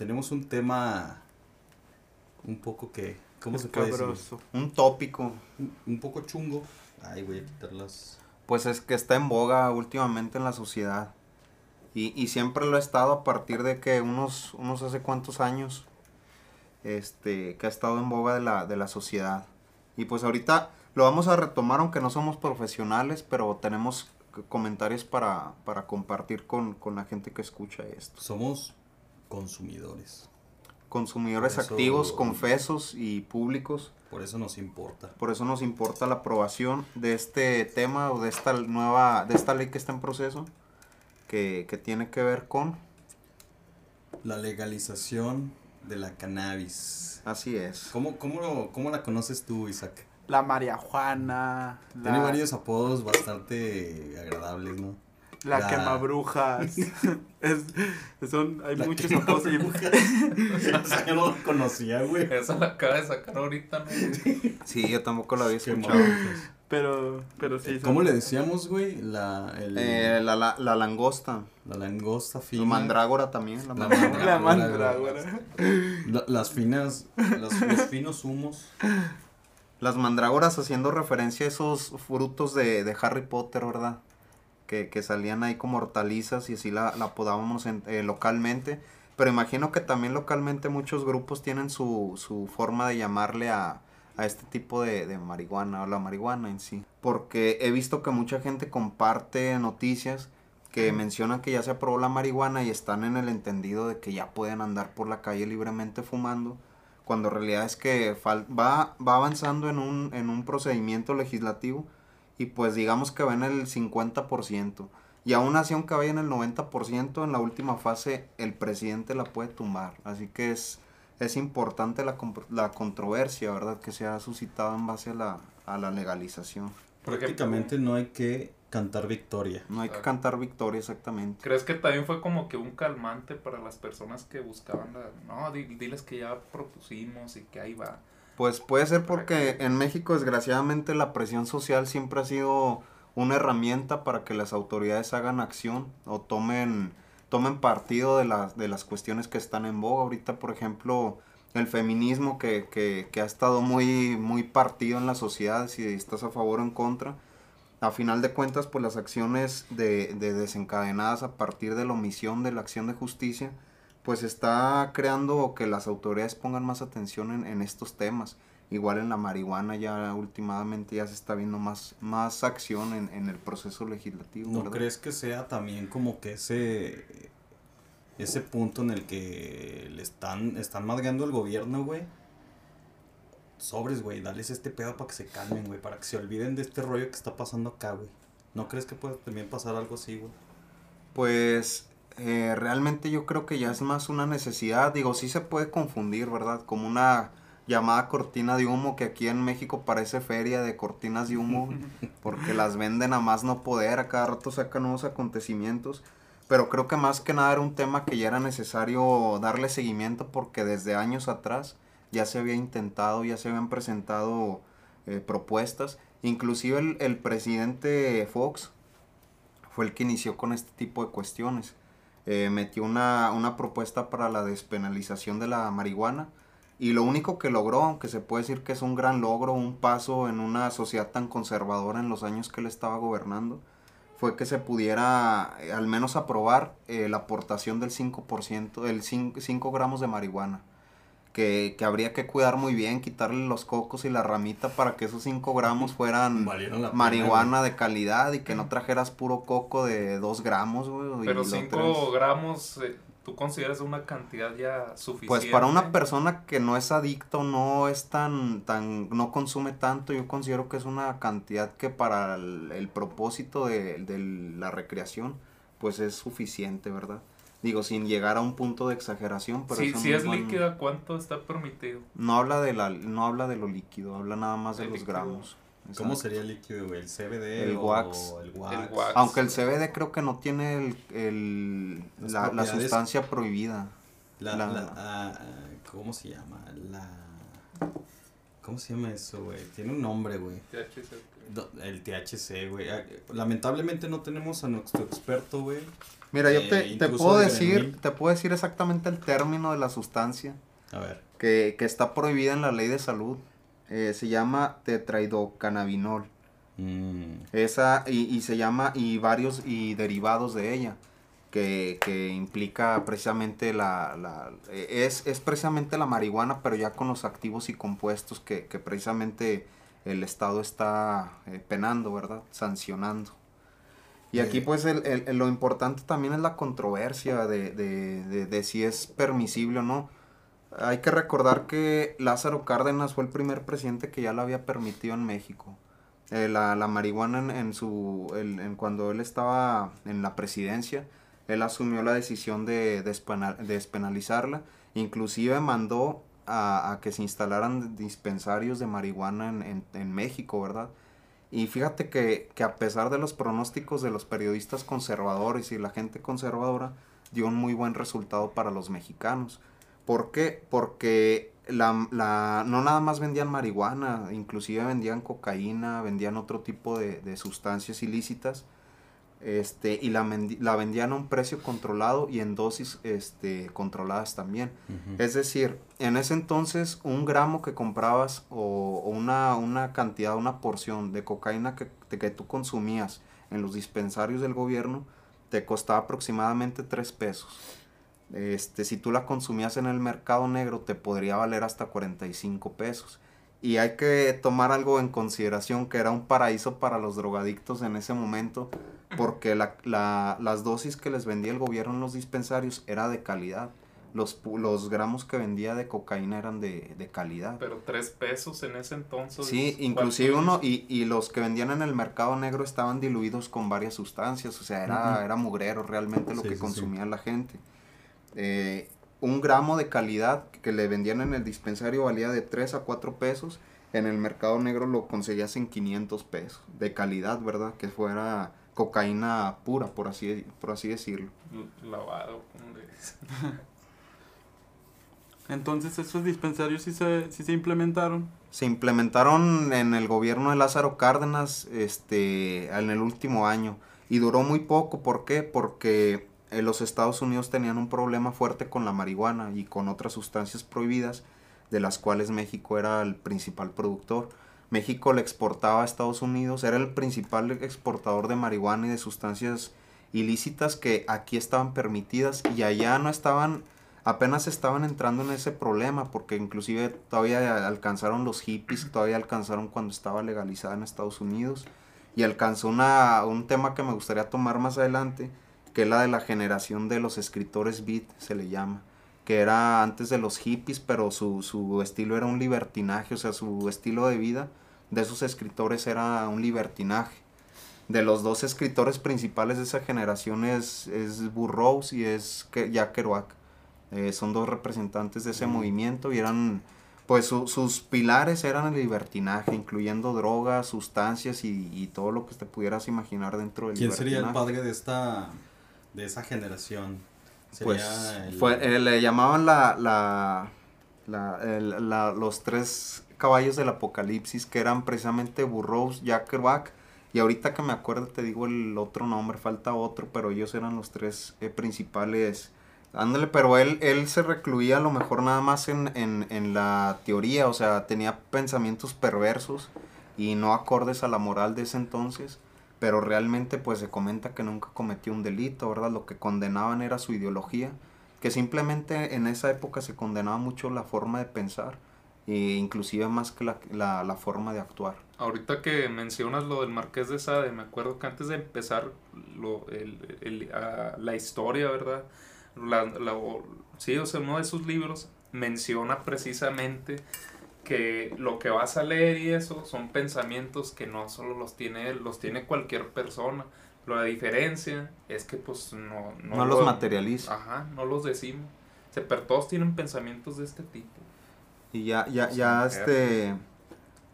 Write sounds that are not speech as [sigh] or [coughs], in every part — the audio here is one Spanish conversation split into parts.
tenemos un tema un poco que, ¿cómo se puede decir? Un tópico. Un, un poco chungo. Ay, voy a quitar las... Pues es que está en boga últimamente en la sociedad. Y, y siempre lo ha estado a partir de que unos, unos hace cuántos años, este, que ha estado en boga de la, de la sociedad. Y pues ahorita lo vamos a retomar, aunque no somos profesionales, pero tenemos comentarios para, para compartir con, con la gente que escucha esto. Somos consumidores. Consumidores eso- activos, confesos y públicos. Por eso nos importa. Por eso nos importa la aprobación de este tema o de esta nueva, de esta ley que está en proceso, que, que tiene que ver con, La legalización de la cannabis. así es. ¿Cómo, cómo, lo- cómo la conoces tú, Isaac? La María Juana. La, Tiene varios apodos bastante agradables, ¿no? La, la- quemabrujas. [laughs] es, son, hay La muchos apodos. Esa [laughs] yo no lo conocía, güey. Esa la acaba de sacar ahorita, ¿no? Sí, yo tampoco lo había escuchado. Pero, pero sí. son- ¿Cómo le decíamos, güey? La, el- Eh, la, la, la langosta, la langosta fina. la mandrágora también. La La mandrágora. La mandrágora. La- las finas, los, los finos humos. Las mandrágoras haciendo referencia a esos frutos de, de Harry Potter, ¿verdad? Que, que salían ahí como hortalizas y así la, la apodábamos en- eh, localmente. Pero imagino que también localmente muchos grupos tienen su, su forma de llamarle a, a este tipo de, de marihuana o la marihuana en sí. Porque he visto que mucha gente comparte noticias que mencionan que ya se aprobó la marihuana y están en el entendido de que ya pueden andar por la calle libremente fumando cuando en realidad es que va, va avanzando en un, en un procedimiento legislativo y pues digamos que va en el 50%. Y aún así, aunque vaya en el 90%, en la última fase el presidente la puede tumbar. Así que es, es importante la, la controversia, ¿verdad? Que se ha suscitado en base a la, a la legalización. Prácticamente no hay que cantar victoria. No hay que cantar victoria exactamente. ¿Crees que también fue como que un calmante para las personas que buscaban la... No, di- diles que ya propusimos y que ahí va. Pues puede ser porque en México desgraciadamente la presión social siempre ha sido una herramienta para que las autoridades hagan acción o tomen, tomen partido de las, de las cuestiones que están en boga. Ahorita, por ejemplo, el feminismo que, que, que ha estado muy, muy partido en la sociedad, si estás a favor o en contra. A final de cuentas, pues las acciones de, de desencadenadas a partir de la omisión de la acción de justicia, pues está creando que las autoridades pongan más atención en, en estos temas. Igual en la marihuana ya últimamente ya se está viendo más, más acción en, en el proceso legislativo. ¿No ¿verdad? crees que sea también como que ese ese punto en el que le están están madreando el gobierno, güey? Sobres, güey, dales este pedo para que se calmen, güey, para que se olviden de este rollo que está pasando acá, güey. ¿No crees que puede también pasar algo así, güey? Pues eh, realmente yo creo que ya es más una necesidad. Digo, sí se puede confundir, ¿verdad? Como una llamada cortina de humo que aquí en México parece feria de cortinas de humo, [laughs] porque las venden a más no poder, a cada rato sacan nuevos acontecimientos. Pero creo que más que nada era un tema que ya era necesario darle seguimiento porque desde años atrás ya se había intentado, ya se habían presentado eh, propuestas. Inclusive el, el presidente Fox fue el que inició con este tipo de cuestiones. Eh, metió una, una propuesta para la despenalización de la marihuana y lo único que logró, aunque se puede decir que es un gran logro, un paso en una sociedad tan conservadora en los años que él estaba gobernando, fue que se pudiera eh, al menos aprobar eh, la aportación del 5%, el 5 gramos de marihuana. Que, que habría que cuidar muy bien, quitarle los cocos y la ramita para que esos 5 gramos fueran marihuana de calidad y que no trajeras puro coco de 2 gramos, güey. Pero lo 5 traes- gramos, eh, ¿tú consideras una cantidad ya suficiente? Pues para una persona que no es adicto, no es tan, tan, no consume tanto, yo considero que es una cantidad que para el, el propósito de, de la recreación, pues es suficiente, ¿verdad? Digo, sin llegar a un punto de exageración, pero Si, es un si es buen- líquida, ¿cuánto está permitido? No habla de la, no habla de lo líquido, habla nada más de El los líquido. gramos. ¿Cómo Exacto. sería el líquido, güey? ¿El CBD El o wax. el wax? El wax. Aunque el CBD creo que no tiene el, la, la sustancia prohibida. La, La- la- ah, ¿Cómo se llama? La... ¿Cómo se llama eso, güey? Tiene un nombre, güey. THC. el THC, güey. Ah, Lamentablemente no tenemos a nuestro experto, güey. Mira, yo Eh, te, te incluso puedo de decir, te puedo decir exactamente el término de la sustancia A ver. que, que está prohibida en la ley de salud. Eh, se llama tetraidocannabinol. Mm, Esa, y, y se llama, y varios, y derivados de ella, que, que implica precisamente la, la eh, es, es precisamente la marihuana, pero ya con los activos y compuestos que, que precisamente el Estado está eh, penando, ¿verdad? Sancionando. Y aquí pues el, el- lo importante también es la controversia de, de, de, de si es permisible o no. Hay que recordar que Lázaro Cárdenas fue el primer presidente que ya lo había permitido en México. Eh, la, la marihuana en, en su el- en cuando él estaba en la presidencia él asumió la decisión de despena- despenalizarla inclusive mandó a, a que se instalaran dispensarios de marihuana en, en- en México verdad y fíjate que, que a pesar de los pronósticos de los periodistas conservadores y la gente conservadora dio un muy buen resultado para los mexicanos ¿Por qué? Porque la, la- no nada más vendían marihuana, inclusive vendían cocaína, vendían otro tipo de, de sustancias ilícitas, este, y la, la vendían a un precio controlado y en dosis este, controladas también. Es decir, en ese entonces un gramo que comprabas o, o una, una cantidad, una porción de cocaína que, de que tú consumías en los dispensarios del gobierno te costaba aproximadamente 3 pesos. Este, si tú la consumías en el mercado negro te podría valer hasta 45 pesos. Y hay que tomar algo en consideración que era un paraíso para los drogadictos en ese momento porque la, la- las dosis que les vendía el gobierno en los dispensarios era de calidad. Los, pu- los gramos que vendía de cocaína eran de, de calidad. Pero tres pesos en ese entonces. Sí, ¿cuál inclusive uno, y, y los que vendían en el mercado negro estaban diluidos con varias sustancias, o sea, era, era mugrero realmente lo Sí, que sí, sí. consumía la gente. Eh, un gramo de calidad que le vendían en el dispensario valía de 3 a 4 pesos, en el mercado negro lo conseguías en 500 pesos, de calidad, ¿verdad? Que fuera cocaína pura, por así, por así decirlo. Lavado, como le dicen. [laughs] Entonces esos dispensarios sí se, sí se implementaron. Se implementaron en el gobierno de Lázaro Cárdenas este, en el último año y duró muy poco. ¿Por qué? Porque eh, los Estados Unidos tenían un problema fuerte con la marihuana y con otras sustancias prohibidas, de las cuales México era el principal productor. México le exportaba a Estados Unidos, era el principal exportador de marihuana y de sustancias ilícitas que aquí estaban permitidas y allá no estaban apenas estaban entrando en ese problema porque inclusive todavía alcanzaron los hippies, todavía alcanzaron cuando estaba legalizada en Estados Unidos y alcanzó una, un tema que me gustaría tomar más adelante, que es la de la generación de los escritores beat, se le llama, que era antes de los hippies, pero su, su estilo era un libertinaje, o sea, su estilo de vida de esos escritores era un libertinaje. De los dos escritores principales de esa generación es, es Burroughs y es Jack Kerouac. Eh, son dos representantes de ese Mm. movimiento y eran, pues su- sus pilares eran el libertinaje, incluyendo drogas, sustancias y, y todo lo que te pudieras imaginar dentro del ¿Quién sería el padre de esta de esa generación? Pues el- fue, eh, le llamaban la, la, la- el- la- los tres caballos del apocalipsis que eran precisamente Burroughs, Jack Kerouac y ahorita que me acuerdo te digo el otro nombre, falta otro, pero ellos eran los tres eh, principales. Ándale, pero él, él se recluía a lo mejor nada más en, en, en la teoría, o sea, tenía pensamientos perversos y no acordes a la moral de ese entonces pero realmente pues se comenta que nunca cometió un delito, ¿verdad? Lo que condenaban era su ideología, que simplemente en esa época se condenaba mucho la forma de pensar, e inclusive más que la, la, la forma de actuar. Ahorita que mencionas lo del Marqués de Sade, me acuerdo que antes de empezar lo, el, el- la historia, ¿verdad? La, sí, o sea, uno de sus libros menciona precisamente que lo que vas a leer y eso son pensamientos que no solo los tiene él, los tiene cualquier persona. La diferencia es que pues no, No, los materializa. Ajá, no los decimos. O sea, pero todos tienen pensamientos de este tipo. Y ya, ya, ya este,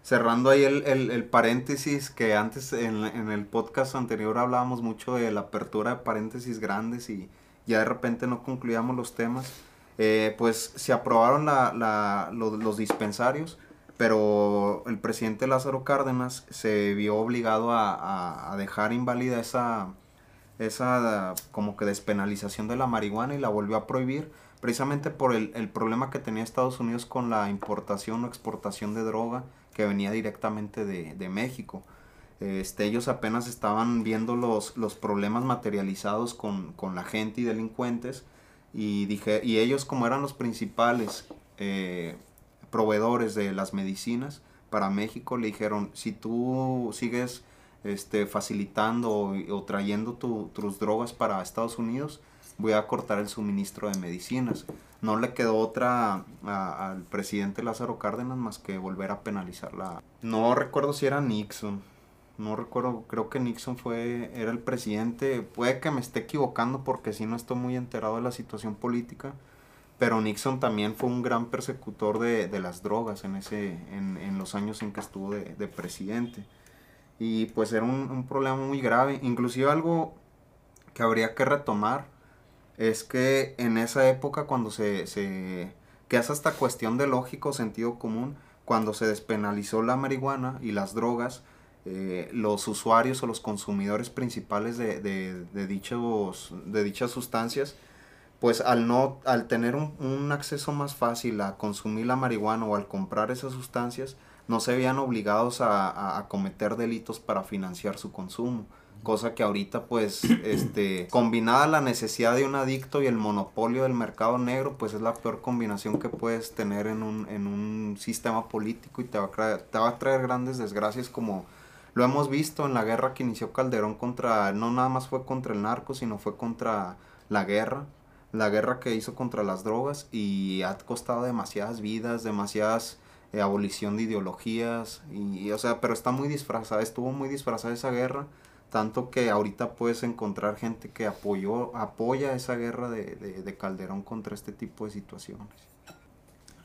cerrando ahí el, el, el paréntesis, que antes en, en el podcast anterior hablábamos mucho de la apertura de paréntesis grandes y ya de repente no concluíamos los temas, eh, pues se aprobaron la, la, lo- los dispensarios, pero el presidente Lázaro Cárdenas se vio obligado a dejar inválida esa, esa como que despenalización de la marihuana y la volvió a prohibir precisamente por el, el problema que tenía Estados Unidos con la importación o exportación de droga que venía directamente de, de México. Este, ellos apenas estaban viendo los, los problemas materializados con, con la gente y delincuentes y, dije, y ellos como eran los principales eh, proveedores de las medicinas para México, le dijeron, si tú sigues este, facilitando o, trayendo tu- tus drogas para Estados Unidos, voy a cortar el suministro de medicinas. No le quedó otra al presidente Lázaro Cárdenas más que volver a penalizarla. No recuerdo si era Nixon. No recuerdo, creo que Nixon fue, era el presidente. Puede que me esté equivocando porque si no estoy muy enterado de la situación política. Pero Nixon también fue un gran persecutor de, de las drogas en, ese, en, en los años en que estuvo de, de presidente. Y pues era un, un problema muy grave. Inclusive algo que habría que retomar es que en esa época cuando se, se que es hasta cuestión de lógico, sentido común, cuando se despenalizó la marihuana y las drogas, eh, los usuarios o los consumidores principales de, de, de dichos, de dichas sustancias, pues al no, al tener un, un acceso más fácil a consumir la marihuana o al comprar esas sustancias, no se veían obligados a, a- a cometer delitos para financiar su consumo. Cosa que ahorita, pues, [coughs] este, combinada la necesidad de un adicto y el monopolio del mercado negro, pues es la peor combinación que puedes tener en un, en un sistema político y te va, a traer, te va a traer grandes desgracias como lo hemos visto en la guerra que inició Calderón contra, no nada más fue contra el narco, sino fue contra la guerra, la guerra que hizo contra las drogas y ha costado demasiadas vidas, demasiadas eh, abolición de ideologías y, o sea, pero está muy disfrazada, estuvo muy disfrazada esa guerra, tanto que ahorita puedes encontrar gente que apoyó, apoya esa guerra de, de, de Calderón contra este tipo de situaciones.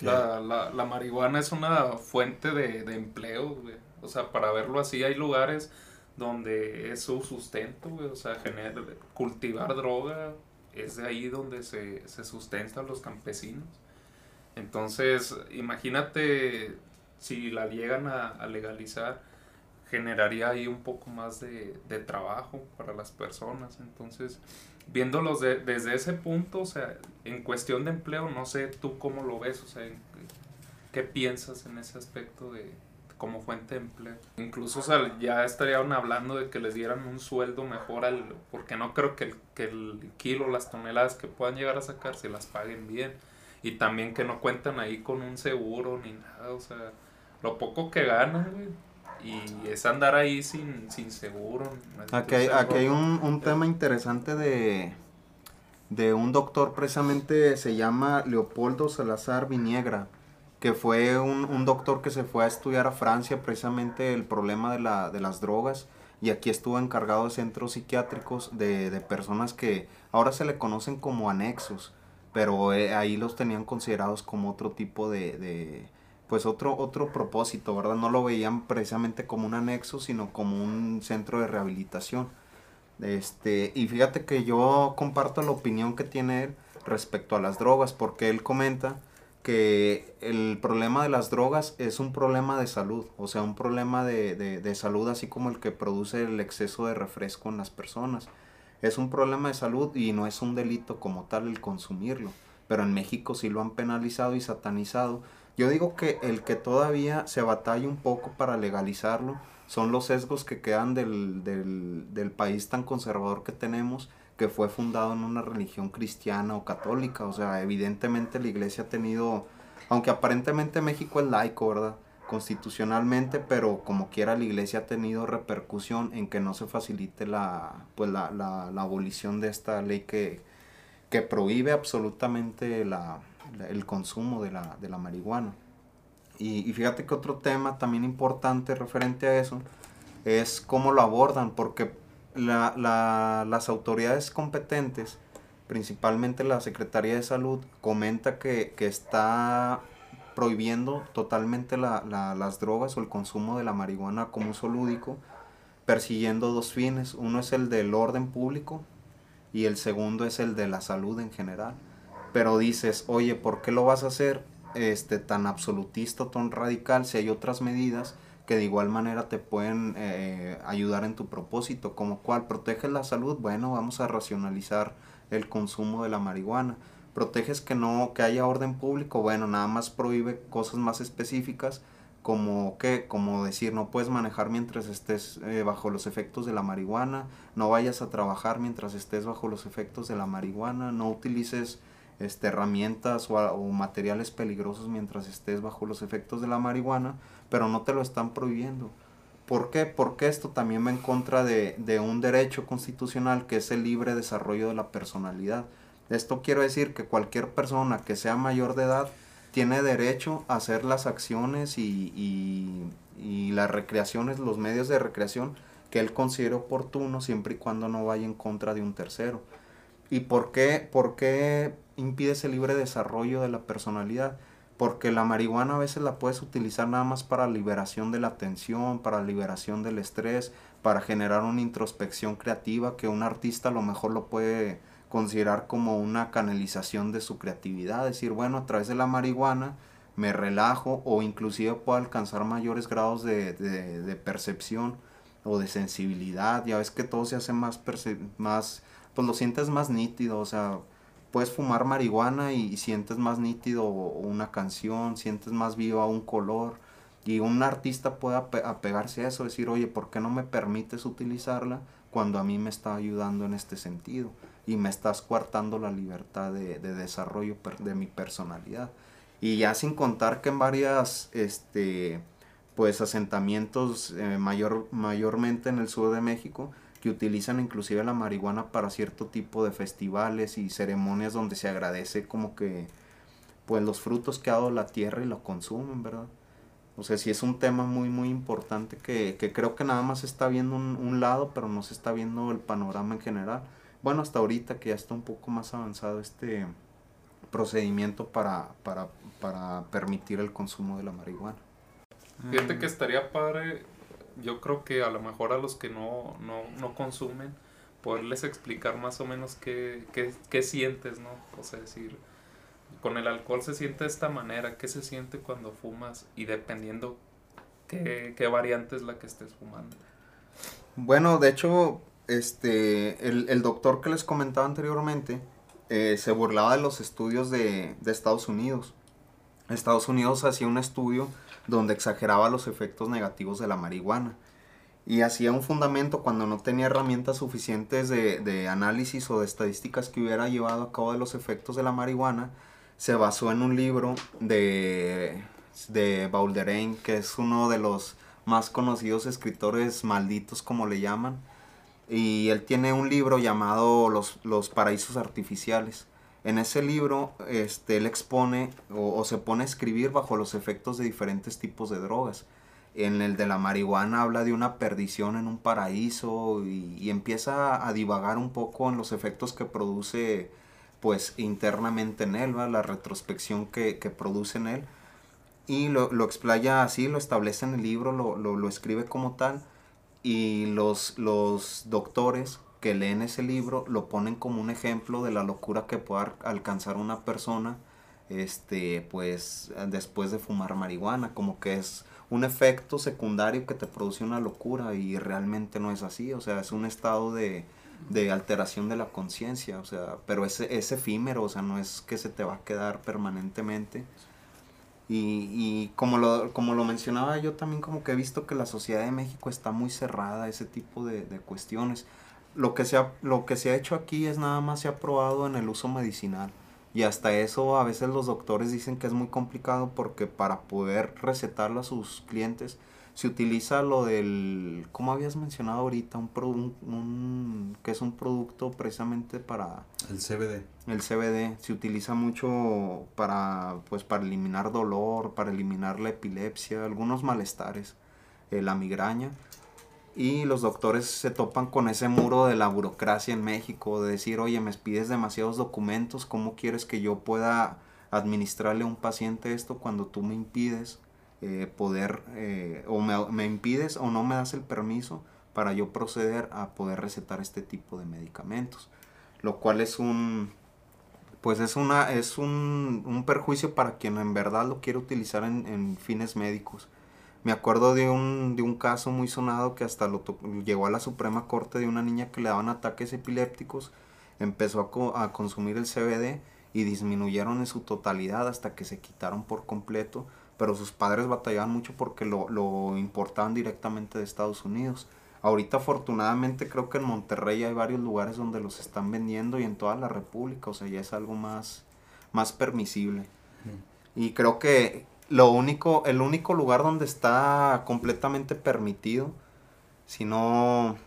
La, la, la marihuana es una fuente de, de empleo. O sea, para verlo así, hay lugares donde es su sustento, güey. O sea, generar, cultivar droga es de ahí donde se, se sustentan los campesinos. Entonces, imagínate si la llegan a, a legalizar, generaría ahí un poco más de, de trabajo para las personas. Entonces, viéndolos de- desde ese punto, o sea, en cuestión de empleo, no sé tú cómo lo ves, o sea, ¿qué piensas en ese aspecto de como fuente de empleo? Incluso, o sea, ya estarían hablando de que les dieran un sueldo mejor al, porque no creo que el, que el kilo, las toneladas que puedan llegar a sacar se las paguen bien. Y también que no cuentan ahí con un seguro ni nada, o sea, lo poco que ganan, güey. Y es andar ahí sin, sin seguro. Aquí hay, aquí hay un, un tema interesante de, de un doctor, precisamente se llama Leopoldo Salazar Viniegra, que fue un, un doctor que se fue a estudiar a Francia precisamente el problema de, la, de las drogas y aquí estuvo encargado de centros psiquiátricos de, de personas que ahora se le conocen como anexos, pero eh, ahí los tenían considerados como otro tipo de, de pues otro, otro propósito, ¿verdad? No lo veían precisamente como un anexo, sino como un centro de rehabilitación. Este, y fíjate que yo comparto la opinión que tiene él respecto a las drogas, porque él comenta que el problema de las drogas es un problema de salud, o sea, un problema de, de, de salud así como el que produce el exceso de refresco en las personas. Es un problema de salud y no es un delito como tal el consumirlo, pero en México sí lo han penalizado y satanizado. Yo digo que el que todavía se batalla un poco para legalizarlo son los sesgos que quedan del, del, del país tan conservador que tenemos, que fue fundado en una religión cristiana o católica. O sea, evidentemente la iglesia ha tenido, aunque aparentemente México es laico, ¿verdad? Constitucionalmente, pero como quiera la iglesia ha tenido repercusión en que no se facilite la, pues la, la, la abolición de esta ley que, que prohíbe absolutamente la, la- el consumo de la, de la marihuana. Y, y fíjate que otro tema también importante referente a eso es cómo lo abordan, porque la- la- las autoridades competentes, principalmente la Secretaría de Salud, comenta que, que está prohibiendo totalmente la- la- las drogas o el consumo de la marihuana como uso lúdico, persiguiendo dos fines. Uno es el del orden público y el segundo es el de la salud en general. Pero dices, oye, ¿por qué lo vas a hacer este, tan absolutista tan radical si hay otras medidas que de igual manera te pueden eh, ayudar en tu propósito, como cual proteges la salud, bueno, vamos a racionalizar el consumo de la marihuana. Proteges que no que haya orden público, bueno, nada más prohíbe cosas más específicas como que como decir no puedes manejar mientras estés eh, bajo los efectos de la marihuana, no vayas a trabajar mientras estés bajo los efectos de la marihuana, no utilices este, herramientas o, materiales peligrosos mientras estés bajo los efectos de la marihuana, pero no te lo están prohibiendo. ¿Por qué? Porque esto también va en contra de, de un derecho constitucional que es el libre desarrollo de la personalidad. Esto quiero decir que cualquier persona que sea mayor de edad tiene derecho a hacer las acciones y, y, y, las recreaciones, los medios de recreación que él considere oportuno siempre y cuando no vaya en contra de un tercero. ¿Y por qué, por qué impide ese libre desarrollo de la personalidad? Porque la marihuana a veces la puedes utilizar nada más para liberación de la tensión, para liberación del estrés, para generar una introspección creativa que un artista a lo mejor lo puede considerar como una canalización de su creatividad, decir, bueno, a través de la marihuana me relajo o inclusive puedo alcanzar mayores grados de, de, percepción o de sensibilidad, ya ves que todo se hace más, más, pues lo sientes más nítido, o sea, puedes fumar marihuana y, sientes más nítido una canción, sientes más viva un color, y un artista puede apegarse a eso, decir, oye, ¿por qué no me permites utilizarla cuando a mí me está ayudando en este sentido? y me estás coartando la libertad de, desarrollo de mi personalidad. Y ya sin contar que en varias, este, pues asentamientos eh, mayor, mayormente en el sur de México, que utilizan inclusive la marihuana para cierto tipo de festivales y ceremonias donde se agradece como que pues los frutos que ha dado la tierra y lo consumen, ¿verdad? O sea, sí es un tema muy, muy importante que, que creo que nada más se está viendo un, un, lado, pero no se está viendo el panorama en general bueno, hasta ahorita que ya está un poco más avanzado este procedimiento para, para, para permitir el consumo de la marihuana. Fíjate que estaría padre, yo creo que a lo mejor a los que no, no, no consumen, poderles explicar más o menos qué, qué, qué sientes, ¿no? O sea, decir, con el alcohol se siente de esta manera, qué se siente cuando fumas y dependiendo qué, qué variante es la que estés fumando. Bueno, de hecho, este, el, doctor que les comentaba anteriormente eh, se burlaba de los estudios de, Estados Unidos. Estados Unidos hacía un estudio donde exageraba los efectos negativos de la marihuana y hacía un fundamento cuando no tenía herramientas suficientes de, análisis o de estadísticas que hubiera llevado a cabo de los efectos de la marihuana, se basó en un libro de, de que es uno de los más conocidos escritores malditos, como le llaman, y él tiene un libro llamado Los, los Paraísos Artificiales. En ese libro, este, él expone o, se pone a escribir bajo los efectos de diferentes tipos de drogas. En el de la marihuana habla de una perdición en un paraíso y, empieza a divagar un poco en los efectos que produce pues internamente en él, la retrospección que, produce en él. Y lo, lo, explaya así, lo establece en el libro, lo, lo, lo escribe como tal y los, los doctores que leen ese libro lo ponen como un ejemplo de la locura que puede alcanzar una persona este pues después de fumar marihuana como que es un efecto secundario que te produce una locura y realmente no es así o sea es un estado de, de alteración de la conciencia o sea pero es, es efímero o sea no es que se te va a quedar permanentemente y, y como, lo, como lo mencionaba yo también como que he visto que la sociedad de México está muy cerrada a ese tipo de, de cuestiones. Lo que, se ha, lo que se ha hecho aquí es nada más se ha probado en el uso medicinal. Y hasta eso a veces los doctores dicen que es muy complicado porque para poder recetarlo a sus clientes se utiliza lo del, ¿cómo habías mencionado ahorita? Un, un, que es un producto precisamente para... El CBD. El CBD se utiliza mucho para, pues, para eliminar dolor, para eliminar la epilepsia, algunos malestares, eh, la migraña. Y los doctores se topan con ese muro de la burocracia en México, de decir, oye, me pides demasiados documentos, ¿cómo quieres que yo pueda administrarle a un paciente esto cuando tú me impides eh, poder, eh, o me, impides o no me das el permiso para yo proceder a poder recetar este tipo de medicamentos. Lo cual es un, pues es una es un, un perjuicio para quien en verdad lo quiere utilizar en, en fines médicos. Me acuerdo de un, de un caso muy sonado que hasta lo llegó a la Suprema Corte de una niña que le daban ataques epilépticos, empezó a, co- a consumir el CBD y disminuyeron en su totalidad hasta que se quitaron por completo, pero sus padres batallaban mucho porque lo, lo importaban directamente de Estados Unidos. Ahorita afortunadamente creo que en Monterrey hay varios lugares donde los están vendiendo y en toda la República, o sea, ya es algo más, más permisible. Y creo que lo único, el único lugar donde está completamente permitido, si no,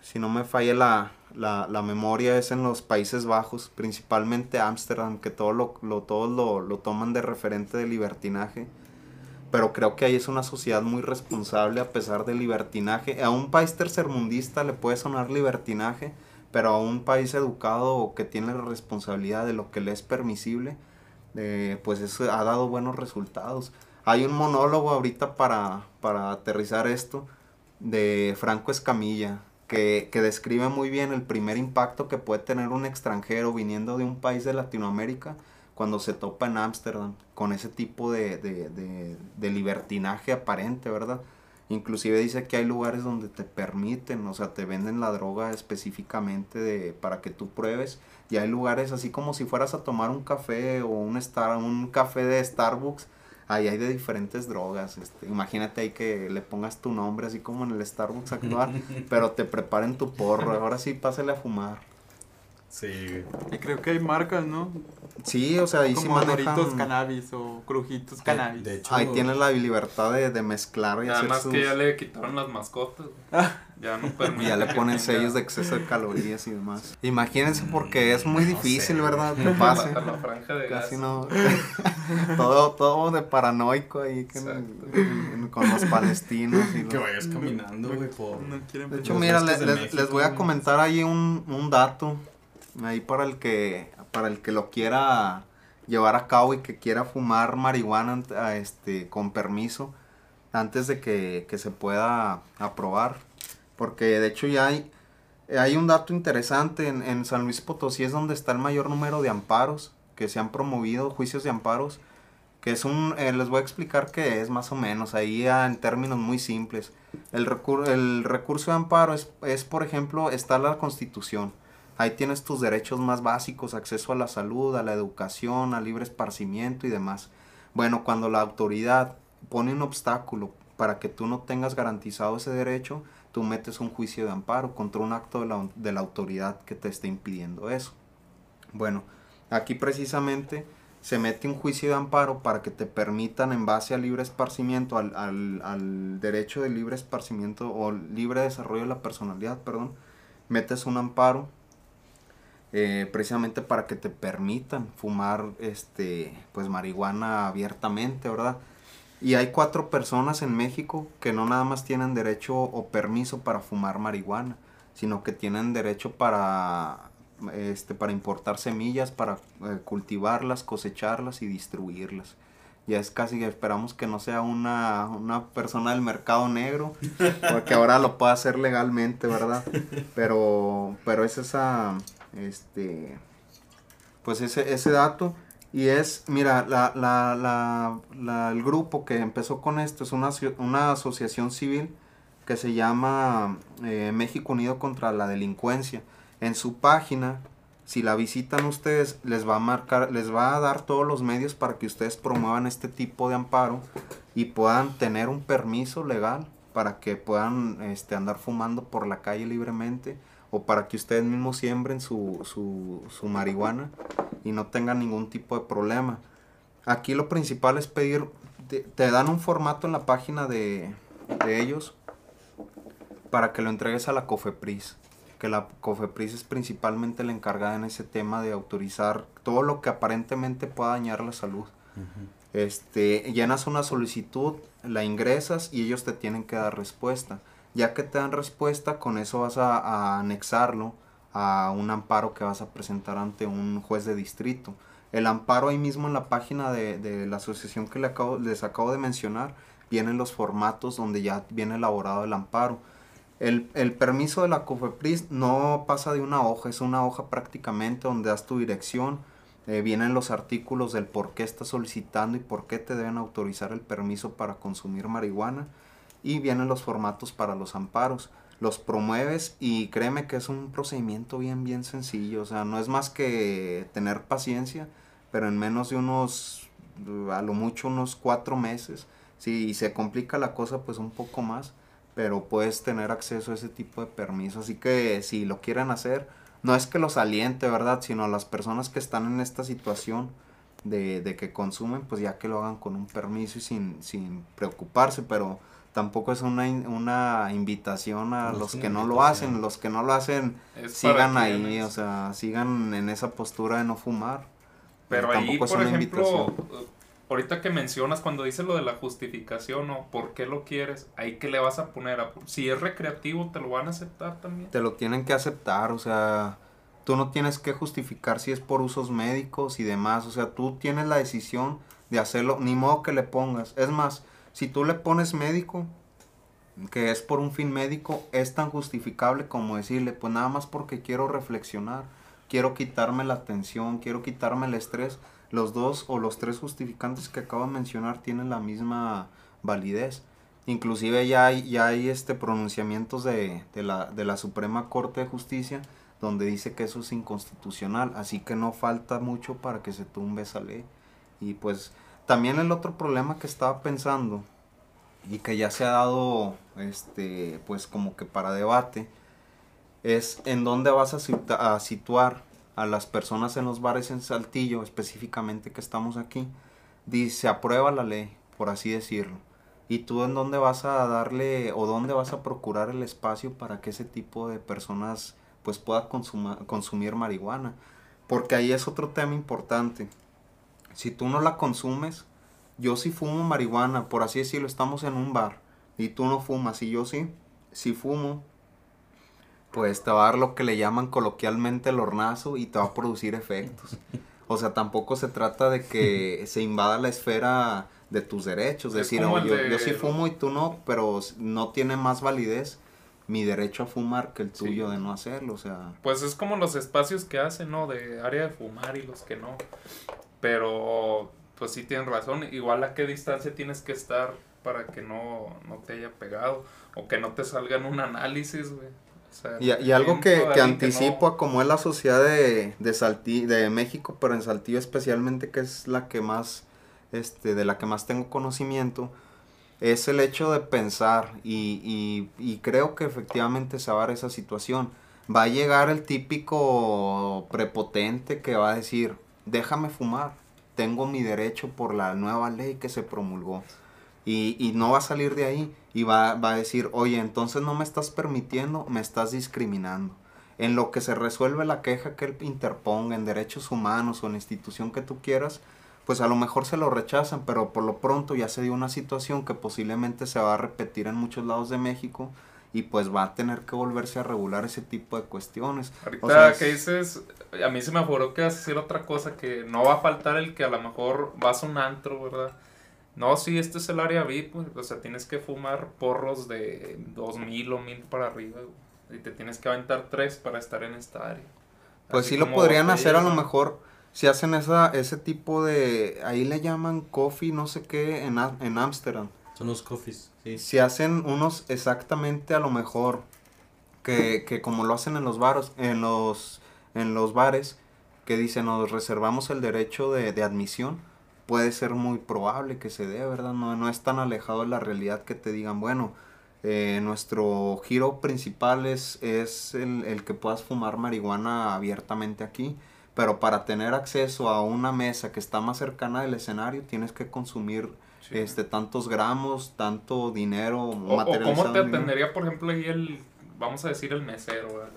si no me falla la, la, la memoria, es en los Países Bajos, principalmente Ámsterdam, que todo lo, lo, todos lo, lo toman de referente de libertinaje. Pero creo que ahí es una sociedad muy responsable a pesar del libertinaje. A un país tercermundista le puede sonar libertinaje, pero a un país educado que tiene la responsabilidad de lo que le es permisible, eh, pues eso ha dado buenos resultados. Hay un monólogo ahorita para, para aterrizar esto de Franco Escamilla, que, que describe muy bien el primer impacto que puede tener un extranjero viniendo de un país de Latinoamérica cuando se topa en Ámsterdam con ese tipo de, de, de, libertinaje aparente, ¿verdad? Inclusive dice que hay lugares donde te permiten, o sea, te venden la droga específicamente para que tú pruebes. Y hay lugares así como si fueras a tomar un café o un, star, un café de Starbucks. Ahí hay de diferentes drogas. Este, imagínate ahí que le pongas tu nombre así como en el Starbucks actual, [laughs] pero te preparen tu porro. Ahora sí, pásale a fumar. Sí. Y creo que hay marcas, ¿no? Sí, o sea, ahí sí Como manejan... Doritos Cannabis o Crujitos Cannabis. De hecho, Ahí tienes la libertad de, de mezclar y Nada hacer más sus... que ya le quitaron las mascotas. güey. Ya no [laughs] Y permite. ya le que ponen tenga- sellos de exceso de calorías y demás. Imagínense porque es muy No difícil, sé, ¿verdad? [laughs] Que pase. la franja de Casi gas. no. [laughs] todo, todo de paranoico ahí que en- Exacto. en- con los palestinos. Y que los- vayas caminando, güey, por... No quieren De hecho, Los mira, bosques le- de les, México, les voy a güey. comentar ahí un, un dato. Ahí para el que para el que lo quiera llevar a cabo y que quiera fumar marihuana ant- a este con permiso antes de que, que se pueda aprobar. Porque de hecho ya hay, hay un dato interesante. En, en San Luis Potosí es donde está el mayor número de amparos que se han promovido, juicios de amparos. Que es un, eh, les voy a explicar qué es más o menos, ahí ah, en términos muy simples. El, recur- el recurso de amparo es, es, por ejemplo, está la constitución. Ahí tienes tus derechos más básicos, acceso a la salud, a la educación, al libre esparcimiento y demás. Bueno, cuando la autoridad pone un obstáculo para que tú no tengas garantizado ese derecho, tú metes un juicio de amparo contra un acto de la, de la autoridad que te esté impidiendo eso. Bueno, aquí precisamente se mete un juicio de amparo para que te permitan en base al libre esparcimiento, al, al, al derecho de libre esparcimiento o libre desarrollo de la personalidad, perdón, metes un amparo eh, precisamente para que te permitan fumar este pues marihuana abiertamente, ¿verdad? Y hay cuatro personas en México que no nada más tienen derecho o permiso para fumar marihuana, sino que tienen derecho para este para importar semillas, para eh, cultivarlas, cosecharlas y distribuirlas. Ya es casi que esperamos que no sea una, una persona del mercado negro, porque ahora lo puede hacer legalmente, ¿verdad? [laughs] Pero, pero es esa, este, pues ese, ese dato. Y es, mira, la, la, la, la- el grupo que empezó con esto es una, una asociación civil que se llama eh, México Unido contra la Delincuencia. En su página, si la visitan ustedes, les va a marcar, les va a dar todos los medios para que ustedes promuevan este tipo de amparo y puedan tener un permiso legal para que puedan este, andar fumando por la calle libremente o para que ustedes mismos siembren su, su, su marihuana y no tengan ningún tipo de problema. Aquí lo principal es pedir, te, te dan un formato en la página de, de ellos para que lo entregues a la COFEPRIS, que la COFEPRIS es principalmente la encargada en ese tema de autorizar todo lo que aparentemente pueda dañar la salud. Este, llenas una solicitud, la ingresas y ellos te tienen que dar respuesta. Ya que te dan respuesta, con eso vas a, a anexarlo a un amparo que vas a presentar ante un juez de distrito. El amparo ahí mismo en la página de, de la asociación que le acabo- les acabo de mencionar, vienen los formatos donde ya viene elaborado el amparo. El, el permiso de la COFEPRIS no pasa de una hoja, es una hoja prácticamente donde das tu dirección, eh, vienen los artículos del por qué estás solicitando y por qué te deben autorizar el permiso para consumir marihuana y vienen los formatos para los amparos. Los promueves y créeme que es un procedimiento bien, bien sencillo. O sea, no es más que tener paciencia, pero en menos de unos, a lo mucho unos cuatro meses. Si se complica la cosa, pues un poco más, pero puedes tener acceso a ese tipo de permiso. Así que si lo quieren hacer, no es que los aliente, ¿verdad? Sino a las personas que están en esta situación de, de que consumen, pues ya que lo hagan con un permiso y sin, sin preocuparse, pero tampoco es una, una invitación a No los que no lo hacen, los que no lo hacen, Es sigan ahí, quienes- o sea, sigan en esa postura de no fumar. Pero Eh, ahí, por una ejemplo, invitación. ahorita que mencionas cuando dices lo de la justificación o por qué lo quieres, ahí que le vas a poner, a- si es recreativo, te lo van a aceptar también. te lo tienen que aceptar, o sea, tú no tienes que justificar si es por usos médicos y demás, o sea, tú tienes la decisión de hacerlo, ni modo que le pongas. Es más, si tú le pones médico, que es por un fin médico, es tan justificable como decirle, pues nada más porque quiero reflexionar, quiero quitarme la tensión, quiero quitarme el estrés. Los dos o los tres justificantes que acabo de mencionar tienen la misma validez. Inclusive ya hay, ya hay este pronunciamientos de, de la, de la Suprema Corte de Justicia donde dice que eso es inconstitucional, así que no falta mucho para que se tumbe esa ley. Y pues también el otro problema que estaba pensando y que ya se ha dado este pues como que para debate es en dónde vas a, situ- a situar a las personas en los bares en Saltillo, específicamente que estamos aquí. Dice, se aprueba la ley, por así decirlo. ¿Y tú en dónde vas a darle o dónde vas a procurar el espacio para que ese tipo de personas pues pueda consumir marihuana? Porque ahí es otro tema importante. Si tú no la consumes, yo sí fumo marihuana, por así decirlo, estamos en un bar y tú no fumas y yo sí, si fumo, pues te va a dar lo que le llaman coloquialmente el hornazo y te va a producir efectos. [laughs] O sea, tampoco se trata de que [laughs] se invada la esfera de tus derechos, Es decir, "Oh, yo, de- yo sí fumo y tú no, pero no tiene más validez mi derecho a fumar que el Sí. tuyo de no hacerlo, o sea, Pues es como los espacios que hacen, ¿no? De área de fumar y los que no. Pero, pues sí tienen razón. Igual a qué distancia tienes que estar para que no, no te haya pegado. O que no te salga en un análisis, güey. O sea, Y, y algo que, que anticipo no- a como es la sociedad de, de, Salti- de México, pero en Saltillo especialmente, que es la que más, este, de la que más tengo conocimiento, es el hecho de pensar y, y, y creo que efectivamente se va a dar esa situación. Va a llegar el típico prepotente que va a decir, déjame fumar, tengo mi derecho por la nueva ley que se promulgó. Y, y no va a salir de ahí y va, va a decir, oye, entonces no me estás permitiendo, me estás discriminando. En lo que se resuelve la queja que él interponga en derechos humanos o en la institución que tú quieras, pues a lo mejor se lo rechazan, pero por lo pronto ya se dio una situación que posiblemente se va a repetir en muchos lados de México y pues va a tener que volverse a regular ese tipo de cuestiones. Ahorita O sea, es- que dices, a mí se me afuró que vas a decir otra cosa, que no va a faltar el que a lo mejor vas a un antro, ¿verdad? No, sí, este es el área VIP, pues, o sea, tienes que fumar porros de 2000 o 1000 para arriba, güey, y te tienes que aventar tres para estar en esta área. Pues Así sí lo podrían hacer a lo mejor si hacen esa, ese tipo de, ahí le llaman coffee, no sé qué, en, Am- en Ámsterdam. Son los coffees, sí. Si hacen unos exactamente a lo mejor que, que como lo hacen en los bares, en los, en los bares, que dicen nos reservamos el derecho de, de admisión, puede ser muy probable que se dé, ¿verdad? No, no es tan alejado de la realidad que te digan, bueno, eh, nuestro giro principal es, es el, el que puedas fumar marihuana abiertamente aquí, pero para tener acceso a una mesa que está más cercana del escenario tienes que consumir Sí. este tantos gramos, tanto dinero O, o materializado. cómo te atendería, por ejemplo, ahí el, vamos a decir, el mesero, ¿verdad?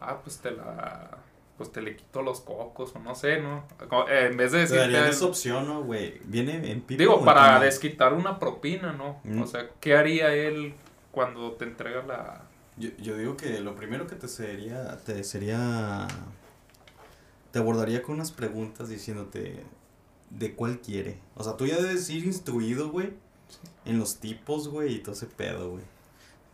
Ah, pues te la, pues te le quito los cocos, o no sé, ¿no? Eh, en vez de Te decirte... esa opción, ¿no, güey? Viene en pipa o Digo, para desquitar una propina, ¿no? Mm. O sea, ¿qué haría él cuando te entrega la... Yo, yo digo que lo primero que te sería, te sería, te abordaría con unas preguntas diciéndote de cuál quiere. O sea, tú ya debes ir instruido, güey, en los tipos, güey, y todo ese pedo, güey.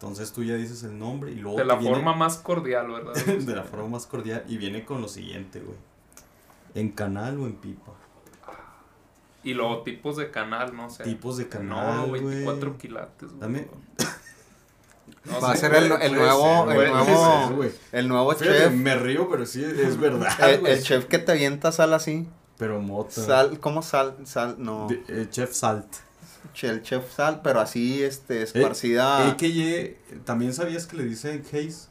Entonces tú ya dices el nombre y luego De la viene- forma más cordial, ¿verdad? [laughs] de la forma más cordial y viene con lo siguiente, güey. ¿En canal o en pipa? Y luego tipos de canal, no sé. Tipos de canal, No, güey. 24 quilates, güey. Dame. [laughs] No Va a ser el, nuevo, ser, el nuevo, güey. el nuevo Fíjate, chef. me río, pero sí es [laughs] verdad. El chef que te avienta sal así. Pero mota. Sal, ¿cómo sal? Sal, no. De- eh, chef Salt. El chef sal, pero así, este, Eh, esparcida. AKJ, ¿también sabías que le dicen Hayes?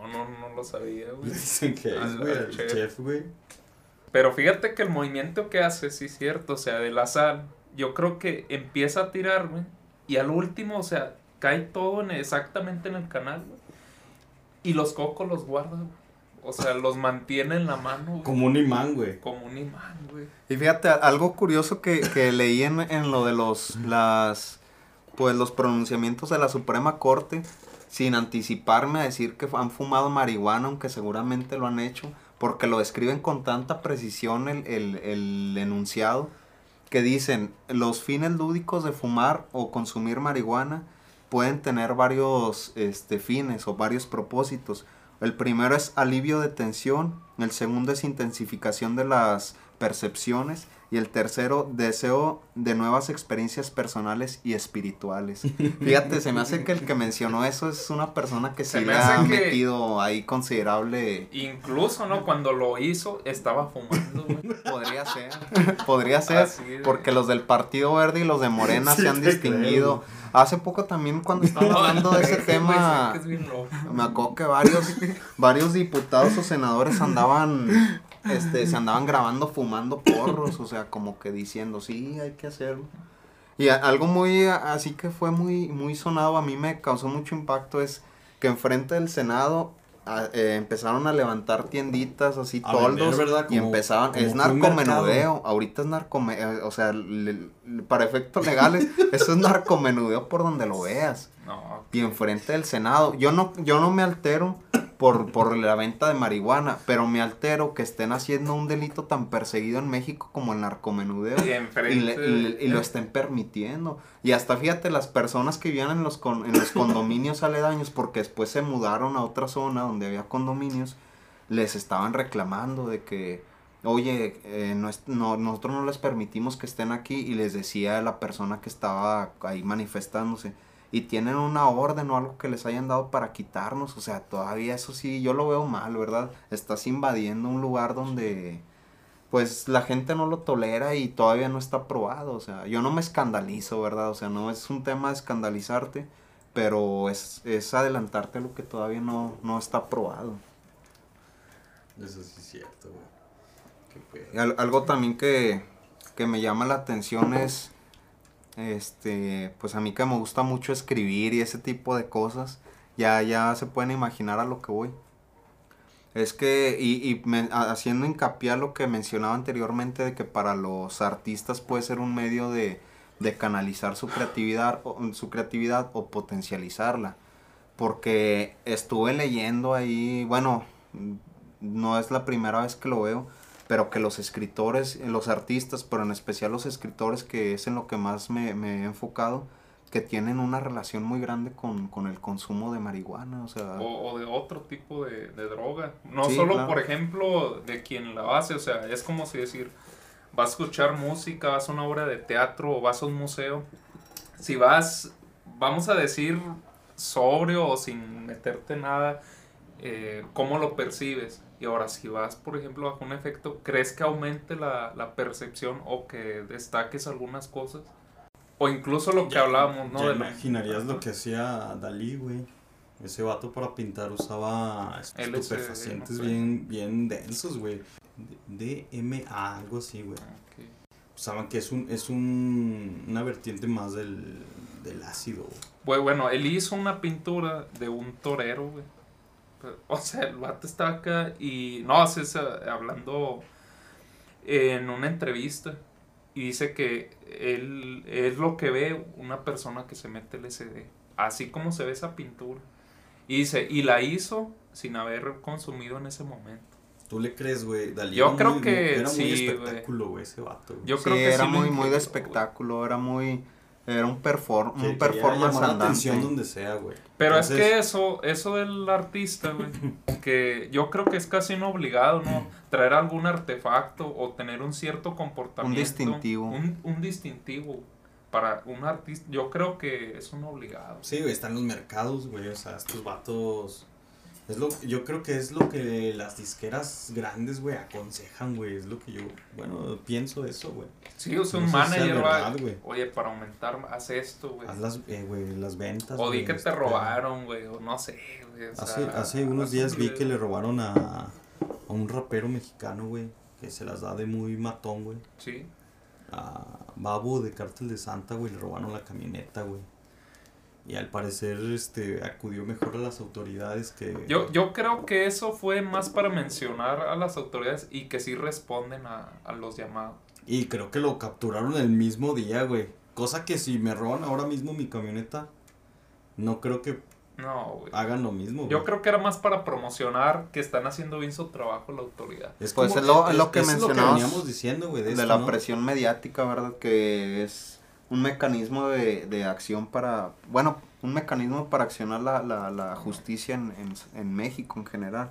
No, no, no lo sabía, Le güey. dicen Hayes, güey, al al chef. chef, güey. Pero fíjate que el movimiento que hace, sí es cierto, o sea, de la sal, yo creo que empieza a tirar, güey, y al último, o sea, cae todo en, exactamente en el canal, güey, y los cocos los guarda, güey. O sea, los mantiene en la mano, güey, Como un imán, güey. como un imán, güey. Y fíjate, algo curioso que, que leí en, en lo de los, las, pues los pronunciamientos de la Suprema Corte, sin anticiparme a decir que han fumado marihuana, aunque seguramente lo han hecho, porque lo describen con tanta precisión el, el, el enunciado, que dicen, los fines lúdicos de fumar o consumir marihuana pueden tener varios este, fines o varios propósitos. El primero es alivio de tensión, el segundo es intensificación de las percepciones y el tercero deseo de nuevas experiencias personales y espirituales. [laughs] Fíjate, se me hace que el que mencionó eso es una persona que Se sí me le ha metido ahí considerable. Incluso, ¿no? Cuando lo hizo, estaba fumando, güey. [laughs] Podría ser, podría ser, Así de- porque los del Partido Verde y los de Morena [laughs] Sí se han distinguido. Hace poco también cuando estaban hablando de ese [laughs] tema, me acuerdo que varios, varios diputados o senadores andaban, este, se andaban grabando fumando porros, o sea, como que diciendo, sí, hay que hacerlo. Y a- algo muy, así que fue muy, muy sonado, a mí me causó mucho impacto, es que enfrente del Senado a- eh, empezaron a levantar tienditas así, A toldos, y empezaban, es narcomenudeo, ahorita es narcomenudeo, o sea, le- le- para efectos legales, [laughs] eso es narcomenudeo por donde lo veas. No, y enfrente del Senado. Yo no, yo no me altero por, por la venta de marihuana, pero me altero que estén haciendo un delito tan perseguido en México como el narcomenudeo y y, enfrente. le- y le- y lo estén permitiendo. Y hasta fíjate, las personas que vivían en los, con- en los condominios aledaños, porque después se mudaron a otra zona donde había condominios, les estaban reclamando de que, oye, eh, no es- no, nosotros no les permitimos que estén aquí y les decía la persona que estaba ahí manifestándose. Y tienen una orden o algo que les hayan dado para quitarnos. O sea, todavía eso sí, yo lo veo mal, ¿verdad? Estás invadiendo un lugar donde pues la gente no lo tolera y todavía no está aprobado. O sea, yo no me escandalizo, ¿verdad? O sea, no es un tema de escandalizarte, pero es, es adelantarte a lo que todavía no, no está aprobado. Eso sí es cierto, güey. Al- algo también que, que me llama la atención es, este, pues a mí que me gusta mucho escribir y ese tipo de cosas, ya, ya se pueden imaginar a lo que voy. Es que, y, y me- haciendo hincapié a lo que mencionaba anteriormente, de que para los artistas puede ser un medio de, de canalizar su creatividad, o, su creatividad o potencializarla. Porque estuve leyendo ahí, bueno, no es la primera vez que lo veo, pero que los escritores, los artistas, pero en especial los escritores, que es en lo que más me, me he enfocado, que tienen una relación muy grande con, con el consumo de marihuana, o sea... O, o de otro tipo de, de droga. No Sí, solo, claro. por ejemplo, de quien la hace. O sea, es como si decir, vas a escuchar música, vas a una obra de teatro o vas a un museo. Si vas, vamos a decir, sobrio o sin meterte nada, eh, ¿cómo lo percibes? Y ahora, si vas, por ejemplo, bajo un efecto, ¿crees que aumente la, la percepción o que destaques algunas cosas? O incluso lo que Ya- hablábamos, ¿no? ya De imaginarías lo que hacía Dalí, güey. Ese vato para pintar usaba LSD, estupefacientes no sé. bien, bien densos, güey. DMA, algo así, güey. Ok. Saben que es un, es un, una vertiente más del, del ácido. güey. Bueno, él hizo una pintura de un torero, güey. O sea, el vato está acá y... No, es esa- hablando en una entrevista. Y dice que él es lo que ve una persona que se mete LSD. Así como se ve esa pintura. Y dice, y la hizo sin haber consumido en ese momento. ¿Tú le crees, güey? Dalí Yo era creo muy- que Era muy sí, güey. espectáculo, güey, ese vato. güey. Yo Sí, creo que era sí muy, muy de espectáculo, era muy... Era un, perform un performance andante. atención donde sea, güey. Pero es que eso, eso del artista, güey, [laughs] que yo creo que es casi un obligado, ¿no? Traer algún artefacto o tener un cierto comportamiento. distintivo. Un, un distintivo para un artista. Yo creo que es un obligado. Sí, güey, están los mercados, güey. O sea, estos vatos. Es lo, yo creo que es lo que las disqueras grandes, güey, aconsejan, güey. Es lo que yo, bueno, pienso eso, güey. Sí, o sea, un manager verdad, oye, para aumentar, haz esto, güey. Haz las, eh, güey, las ventas. O di güey, que este te pedo. robaron, güey, o no sé, güey. Hace, sea, hace unos días vi que le robaron a, a un rapero mexicano, güey. Que se las da de muy matón, güey. Sí. A Babu de Cártel de Santa, güey. Le robaron la camioneta, güey. Y al parecer, este, acudió mejor a las autoridades que... Yo, yo creo que eso fue más para mencionar a las autoridades y que sí responden a, a los llamados. Y creo que lo capturaron el mismo día, güey. Cosa que si me roban ahora mismo mi camioneta, no creo que No, güey. hagan lo mismo. Yo creo que era más para promocionar que están haciendo bien su trabajo la autoridad. Es Pues como- es lo- es lo que eso mencionabas veníamos diciendo, güey, de, de esto, la ¿no? presión mediática, ¿verdad? Que es un mecanismo de, de acción para, bueno, un mecanismo para accionar la, la, la justicia en, en, en México en general.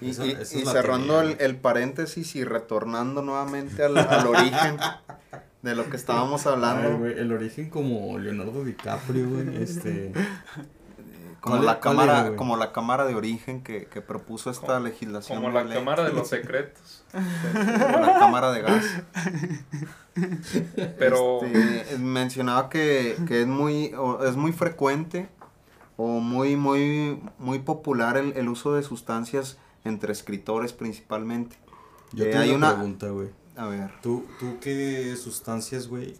Y, cerrando el, el paréntesis y retornando nuevamente al, al origen de lo que estábamos [laughs] hablando, Ay, el origen como Leonardo DiCaprio, güey, este... como, ¿Cuál- la cámara, como la cámara de origen que, que propuso esta Como- legislación. Como la ley, Cámara de los [laughs] Secretos. como la cámara de gas. [laughs] Pero Este, mencionaba que, que es muy o es muy frecuente o muy muy muy popular el, el uso de sustancias entre escritores principalmente. Yo Eh, tengo hay una una- pregunta, güey. A ver, ¿Tú, ¿Tú qué sustancias, güey?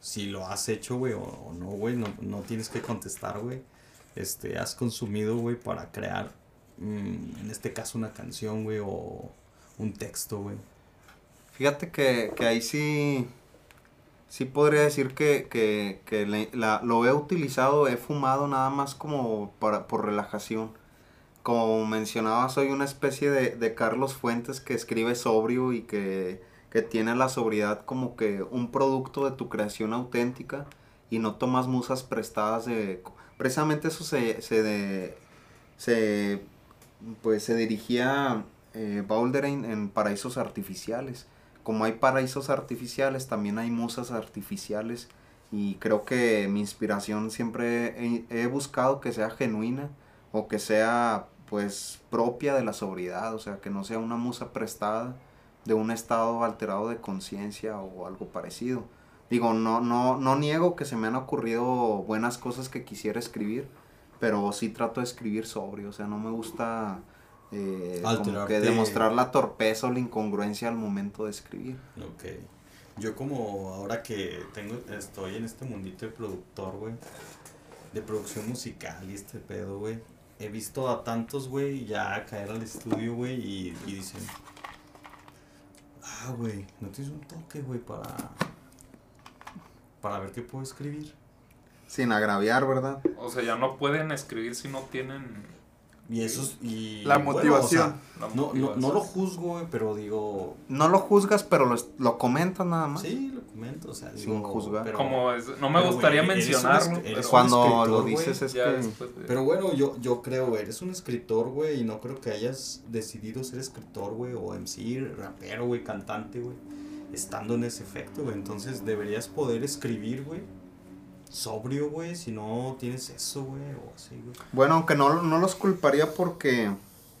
Si lo has hecho, güey, o, o no, güey, no, no tienes que contestar, güey. Este, has consumido, güey, para crear, mm, en este caso, una canción, güey, o un texto, güey. fíjate que, que ahí sí sí podría decir que, que, que la- lo he utilizado, he fumado nada más como para, por relajación. Como mencionaba, soy una especie de, de Carlos Fuentes que escribe sobrio y que, que tiene la sobriedad como que un producto de tu creación auténtica y no tomas musas prestadas de... Precisamente eso se, se, de- se, pues, se dirigía eh, en paraísos artificiales. Como hay paraísos artificiales, también hay musas artificiales y creo que mi inspiración siempre he, he buscado que sea genuina o que sea pues propia de la sobriedad, o sea, que no sea una musa prestada de un estado alterado de conciencia o algo parecido. Digo, no, no, no niego que se me han ocurrido buenas cosas que quisiera escribir, pero sí trato de escribir sobrio, o sea, no me gusta eh, como que demostrar la torpeza o la incongruencia al momento de escribir. Ok. Yo como ahora que tengo, estoy en este mundito de productor, güey, de producción musical y este pedo, güey, he visto a tantos, güey, ya caer al estudio, güey, y, y dicen, ah, güey, ¿no tienes un toque, güey, para, para ver qué puedo escribir? Sin agraviar, ¿verdad? O sea, ya no pueden escribir si no tienen Y eso es, y... La bueno, o motivación. sea, la no, no, motivación. no lo juzgo, güey, pero digo, No lo juzgas, pero lo, lo comentas nada más. sí, lo comento, o sea, Sin digo, juzgar. pero- Como es- no me pero, gustaría un mencionarlo. es- Cuando escritor, lo dices es ya que... después de- Pero bueno, yo, yo creo, güey, eres un escritor, güey, y no creo que hayas decidido ser escritor, güey, o MC, rapero, güey, cantante, güey, estando en ese efecto, güey. Entonces deberías poder escribir, güey, sobrio, güey, si no tienes eso, güey, o así, güey. Bueno, aunque no, no los culparía porque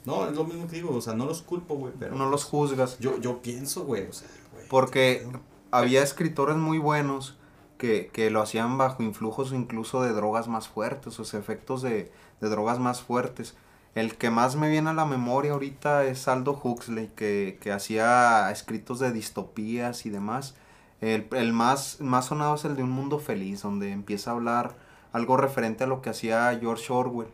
No, es lo mismo que digo, o sea, no los culpo, güey, pero... no los juzgas. Yo, yo pienso, güey, o sea, güey. Porque había escritores muy buenos que, que lo hacían bajo influjos incluso de drogas más fuertes, o sea, efectos de, de drogas más fuertes. El que más me viene a la memoria ahorita es Aldo Huxley, que, que hacía escritos de distopías y demás. El, el más, más sonado es el de Un Mundo Feliz, donde empieza a hablar algo referente a lo que hacía George Orwell,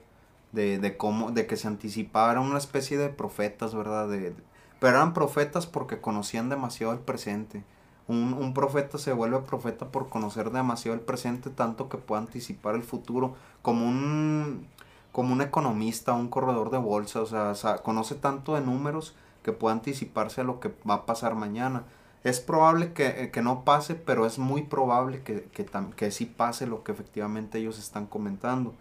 de, de cómo, de que se anticipaba, era una especie de profetas, ¿verdad? De- pero eran profetas porque conocían demasiado el presente. Un, un profeta se vuelve profeta por conocer demasiado el presente, tanto que puede anticipar el futuro, como un, como un economista, un corredor de bolsa, o sea, sa- conoce tanto de números que puede anticiparse a lo que va a pasar mañana. es probable que, eh, que no pase, pero es muy probable que, que, que sí pase lo que efectivamente ellos están comentando.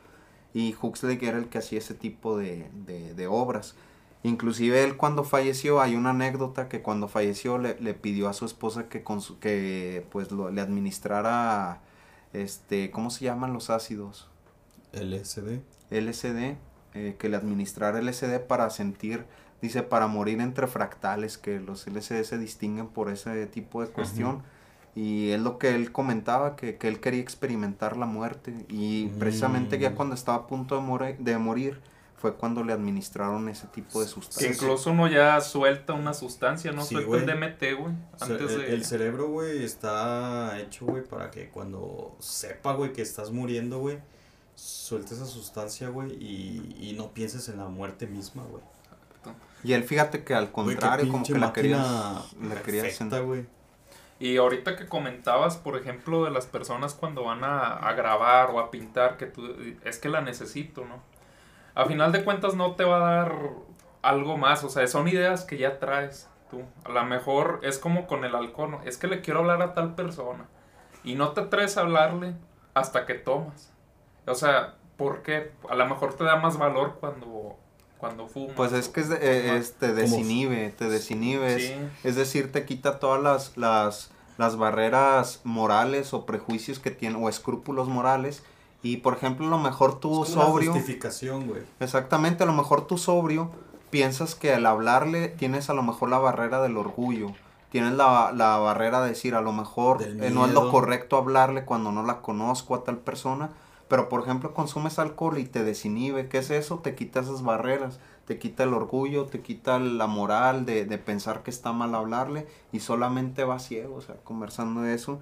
Y Huxley era el que hacía ese tipo de, de, de obras. Inclusive él cuando falleció, hay una anécdota que cuando falleció le, le pidió a su esposa que, que pues lo- le administrara, este, ¿cómo se llaman los ácidos? LSD. LSD, eh, que le administrara LSD para sentir, dice, para morir entre fractales, que los LSD se distinguen por ese tipo de cuestión. Y es lo que él comentaba, que, que él quería experimentar la muerte. Y precisamente ya Mm. cuando estaba a punto de, more- de morir, fue cuando le administraron ese tipo de Que sustancias. incluso uno ya suelta una sustancia, ¿no? Sí, suelta el DMT, güey. O sea, Antes el, de... el cerebro, güey, está hecho, güey, para que cuando sepa, güey, que estás muriendo, güey, suelte esa sustancia, güey, y, y no pienses en la muerte misma, güey. Y él fíjate que al contrario, como que la quería, la güey. Y ahorita que comentabas, por ejemplo, de las personas cuando van a, a grabar o a pintar, que tú, es que la necesito, ¿no? A final de cuentas no te va a dar algo más, o sea, son ideas que ya traes tú. A lo mejor es como con el alcohol, ¿no? Es que le quiero hablar a tal persona y no te atreves a hablarle hasta que tomas. O sea, ¿por qué? A lo mejor te da más valor cuando, cuando fumas. Pues es que es de- eh, es- te desinhibe, te desinhibe. es- Sí. Es decir, te quita todas las, las, las barreras morales o prejuicios que tiene, o escrúpulos morales. Y por ejemplo, a lo mejor tú Es como una sobrio, justificación, güey. exactamente, a lo mejor tú sobrio, piensas que al hablarle tienes a lo mejor la barrera del orgullo. Tienes la, la barrera de decir, a lo mejor eh, no es lo correcto hablarle cuando no la conozco a tal persona. Pero por ejemplo, consumes alcohol y te desinhibe. ¿Qué es eso? Te quita esas barreras. Te quita el orgullo, te quita la moral de, de pensar que está mal hablarle y solamente va ciego, o sea, conversando de eso.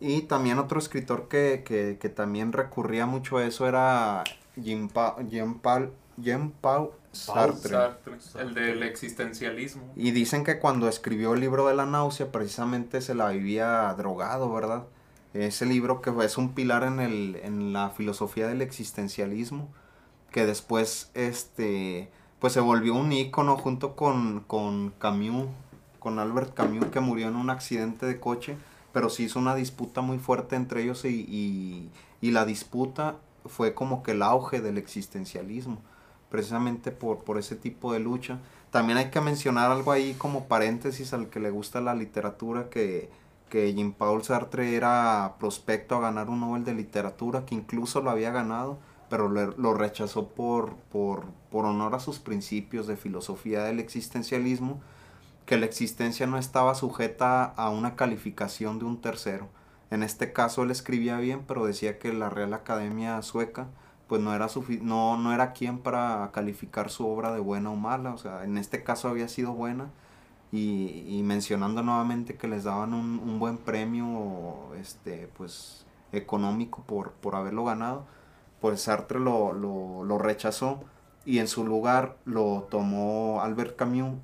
Y también otro escritor que, que, que también recurría mucho a eso era Jean, pa Jean, Paul, Jean Paul Sartre. Sartre, el del existencialismo. Y dicen que cuando escribió el libro de la náusea, precisamente se la vivía drogado, ¿verdad? Ese libro que es un pilar en, el, en la filosofía del existencialismo, que después, este, pues se volvió un ícono junto con, con Camus, con Albert Camus, que murió en un accidente de coche, pero se hizo una disputa muy fuerte entre ellos y, y, y la disputa fue como que el auge del existencialismo, precisamente por, por ese tipo de lucha. También hay que mencionar algo ahí como paréntesis al que le gusta la literatura, que, que Jean-Paul Sartre era prospecto a ganar un Nobel de Literatura, que incluso lo había ganado, pero lo rechazó por, por, por honor a sus principios de filosofía del existencialismo, que la existencia no estaba sujeta a una calificación de un tercero. En este caso él escribía bien, pero decía que la Real Academia Sueca pues no era no, no era quien para calificar su obra de buena o mala, o sea, en este caso había sido buena y, y mencionando nuevamente que les daban un, un buen premio este pues económico por, por haberlo ganado, pues Sartre lo, lo, lo rechazó y en su lugar lo tomó Albert Camus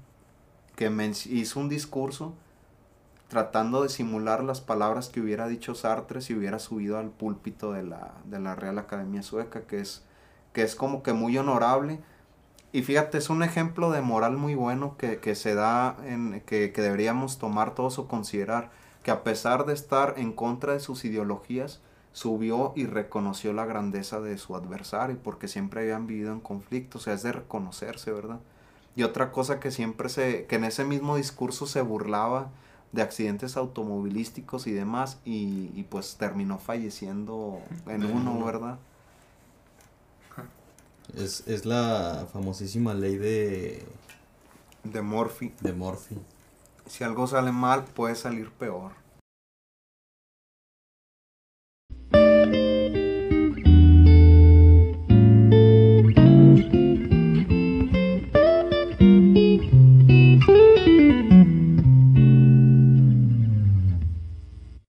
que hizo un discurso tratando de simular las palabras que hubiera dicho Sartre si hubiera subido al púlpito de la, de la Real Academia Sueca, que es, que es como que muy honorable. Y fíjate, es un ejemplo de moral muy bueno que, que se da, en, que, que deberíamos tomar todos o considerar, que a pesar de estar en contra de sus ideologías, subió y reconoció la grandeza de su adversario, porque siempre habían vivido en conflicto, o sea, es de reconocerse, ¿verdad? Y otra cosa que siempre se, que en ese mismo discurso se burlaba de accidentes automovilísticos y demás, y, y pues terminó falleciendo en uno. ¿verdad? Es, es la famosísima ley de, De Morphy. de Morphy. Si algo sale mal, puede salir peor.